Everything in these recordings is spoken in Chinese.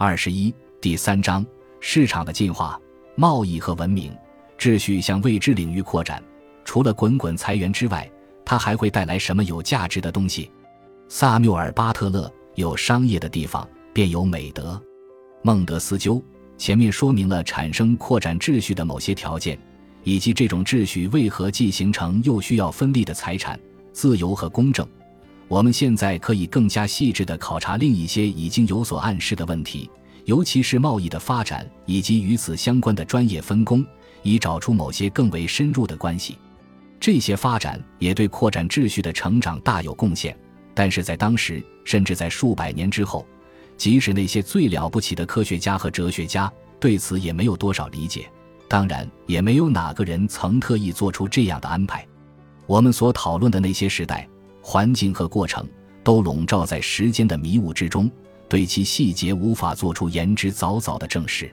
二十一第三章市场的进化、贸易和文明秩序向未知领域扩展。除了滚滚财源之外，它还会带来什么有价值的东西？萨缪尔·巴特勒：有商业的地方便有美德。孟德斯鸠前面说明了产生扩展秩序的某些条件，以及这种秩序为何既形成又需要分立的财产、自由和公正。我们现在可以更加细致地考察另一些已经有所暗示的问题，尤其是贸易的发展以及与此相关的专业分工，以找出某些更为深入的关系。这些发展也对扩展秩序的成长大有贡献。但是在当时，甚至在数百年之后，即使那些最了不起的科学家和哲学家对此也没有多少理解。当然，也没有哪个人曾特意做出这样的安排。我们所讨论的那些时代。环境和过程都笼罩在时间的迷雾之中，对其细节无法做出言之凿凿的证实。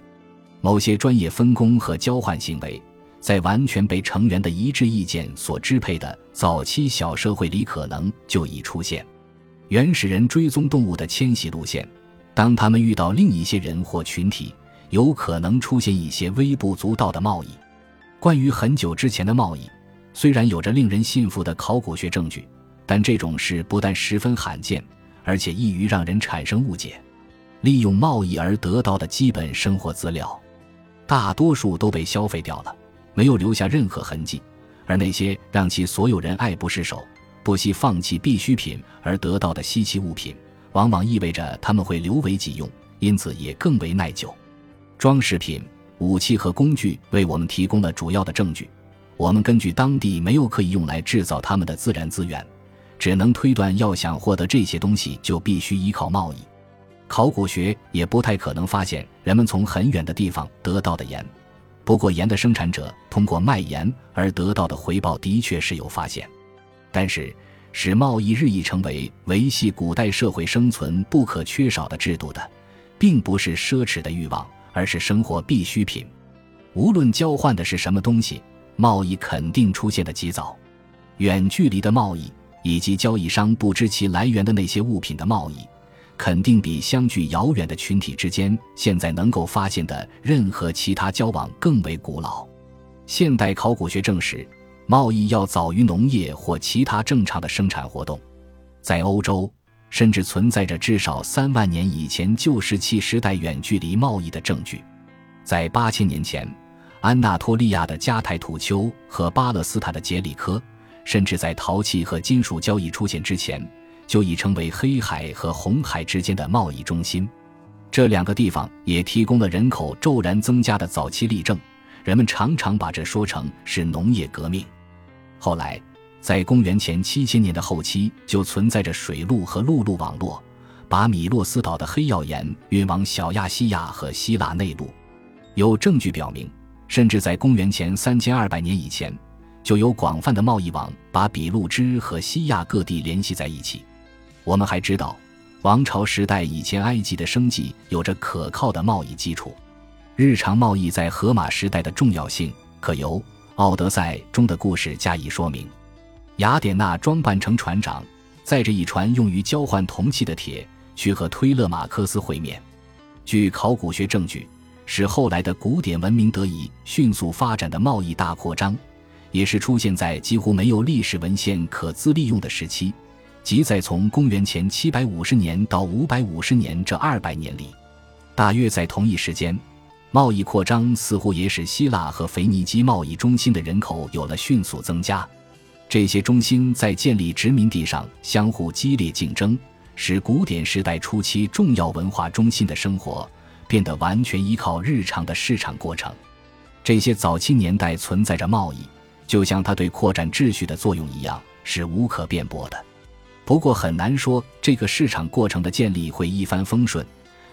某些专业分工和交换行为，在完全被成员的一致意见所支配的早期小社会里，可能就已出现。原始人追踪动物的迁徙路线，当他们遇到另一些人或群体，有可能出现一些微不足道的贸易。关于很久之前的贸易，虽然有着令人信服的考古学证据。但这种事不但十分罕见，而且易于让人产生误解。利用贸易而得到的基本生活资料，大多数都被消费掉了，没有留下任何痕迹。而那些让其所有人爱不释手、不惜放弃必需品而得到的稀奇物品，往往意味着他们会留为己用，因此也更为耐久。装饰品、武器和工具为我们提供了主要的证据。我们根据当地没有可以用来制造它们的自然资源。只能推断，要想获得这些东西，就必须依靠贸易。考古学也不太可能发现人们从很远的地方得到的盐。不过，盐的生产者通过卖盐而得到的回报的确是有发现。但是，使贸易日益成为维系古代社会生存不可缺少的制度的，并不是奢侈的欲望，而是生活必需品。无论交换的是什么东西，贸易肯定出现的极早。远距离的贸易。以及交易商不知其来源的那些物品的贸易，肯定比相距遥远的群体之间现在能够发现的任何其他交往更为古老。现代考古学证实，贸易要早于农业或其他正常的生产活动。在欧洲，甚至存在着至少三万年以前旧石器时代远距离贸易的证据。在八千年前，安纳托利亚的加泰土丘和巴勒斯坦的杰里科。甚至在陶器和金属交易出现之前，就已成为黑海和红海之间的贸易中心。这两个地方也提供了人口骤然增加的早期例证。人们常常把这说成是农业革命。后来，在公元前七千年的后期，就存在着水路和陆路网络，把米洛斯岛的黑曜岩运往小亚细亚和希腊内陆。有证据表明，甚至在公元前三千二百年以前。就有广泛的贸易网把比路支和西亚各地联系在一起。我们还知道，王朝时代以前埃及的生计有着可靠的贸易基础。日常贸易在荷马时代的重要性，可由《奥德赛》中的故事加以说明。雅典娜装扮成船长，载着一船用于交换铜器的铁，去和推勒马克斯会面。据考古学证据，使后来的古典文明得以迅速发展的贸易大扩张。也是出现在几乎没有历史文献可资利用的时期，即在从公元前七百五十年到五百五十年这二百年里，大约在同一时间，贸易扩张似乎也使希腊和腓尼基贸易中心的人口有了迅速增加。这些中心在建立殖民地上相互激烈竞争，使古典时代初期重要文化中心的生活变得完全依靠日常的市场过程。这些早期年代存在着贸易。就像它对扩展秩序的作用一样，是无可辩驳的。不过很难说这个市场过程的建立会一帆风顺，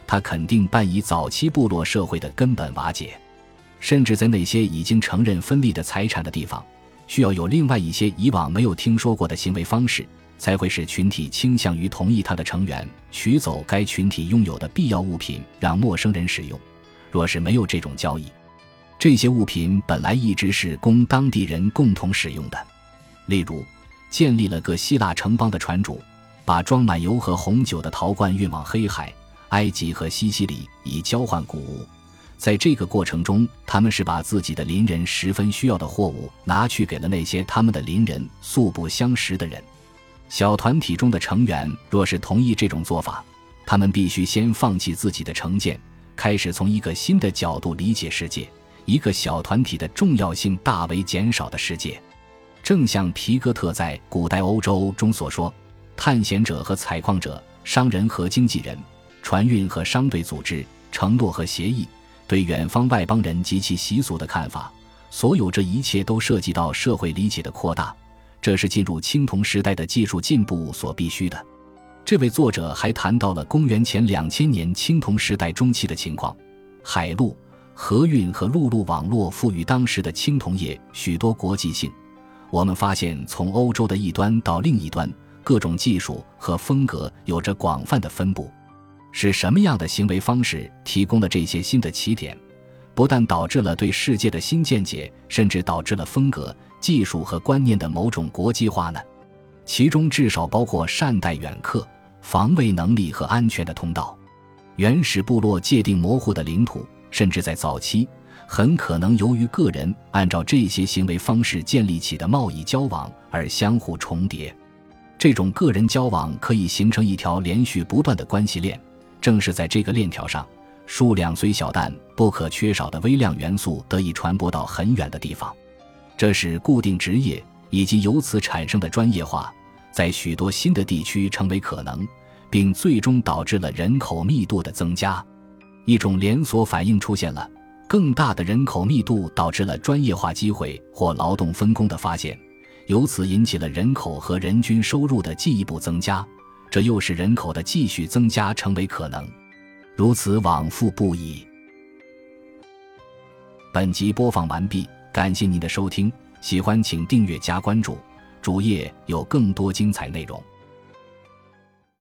它肯定伴以早期部落社会的根本瓦解。甚至在那些已经承认分立的财产的地方，需要有另外一些以往没有听说过的行为方式，才会使群体倾向于同意他的成员取走该群体拥有的必要物品，让陌生人使用。若是没有这种交易，这些物品本来一直是供当地人共同使用的，例如，建立了个希腊城邦的船主，把装满油和红酒的陶罐运往黑海，埃及和西西里以交换谷物。在这个过程中，他们是把自己的邻人十分需要的货物拿去给了那些他们的邻人素不相识的人。小团体中的成员若是同意这种做法，他们必须先放弃自己的成见，开始从一个新的角度理解世界，一个小团体的重要性大为减少的世界。正像皮哥特在《古代欧洲》中所说：“探险者和采矿者，商人和经纪人，船运和商队组织，承诺和协议。”对远方外邦人及其习俗的看法，所有这一切都涉及到社会理解的扩大，这是进入青铜时代的技术进步所必须的。这位作者还谈到了公元前两千年青铜时代中期的情况：海路、河运和陆路网络赋予当时的青铜业许多国际性。我们发现，从欧洲的一端到另一端，各种技术和风格有着广泛的分布。是什么样的行为方式提供了这些新的起点？不但导致了对世界的新见解，甚至导致了风格、技术和观念的某种国际化呢？其中至少包括善待远客、防卫能力和安全的通道。原始部落界定模糊的领土，甚至在早期，很可能由于个人按照这些行为方式建立起的贸易交往而相互重叠。这种个人交往可以形成一条连续不断的关系链。正是在这个链条上，数量虽小但不可缺少的微量元素得以传播到很远的地方，这使固定职业以及由此产生的专业化在许多新的地区成为可能，并最终导致了人口密度的增加。一种连锁反应出现了：更大的人口密度导致了专业化机会或劳动分工的发现，由此引起了人口和人均收入的进一步增加。这又使人口的继续增加成为可能，如此往复不已。本集播放完毕，感谢您的收听，喜欢请订阅加关注，主页有更多精彩内容。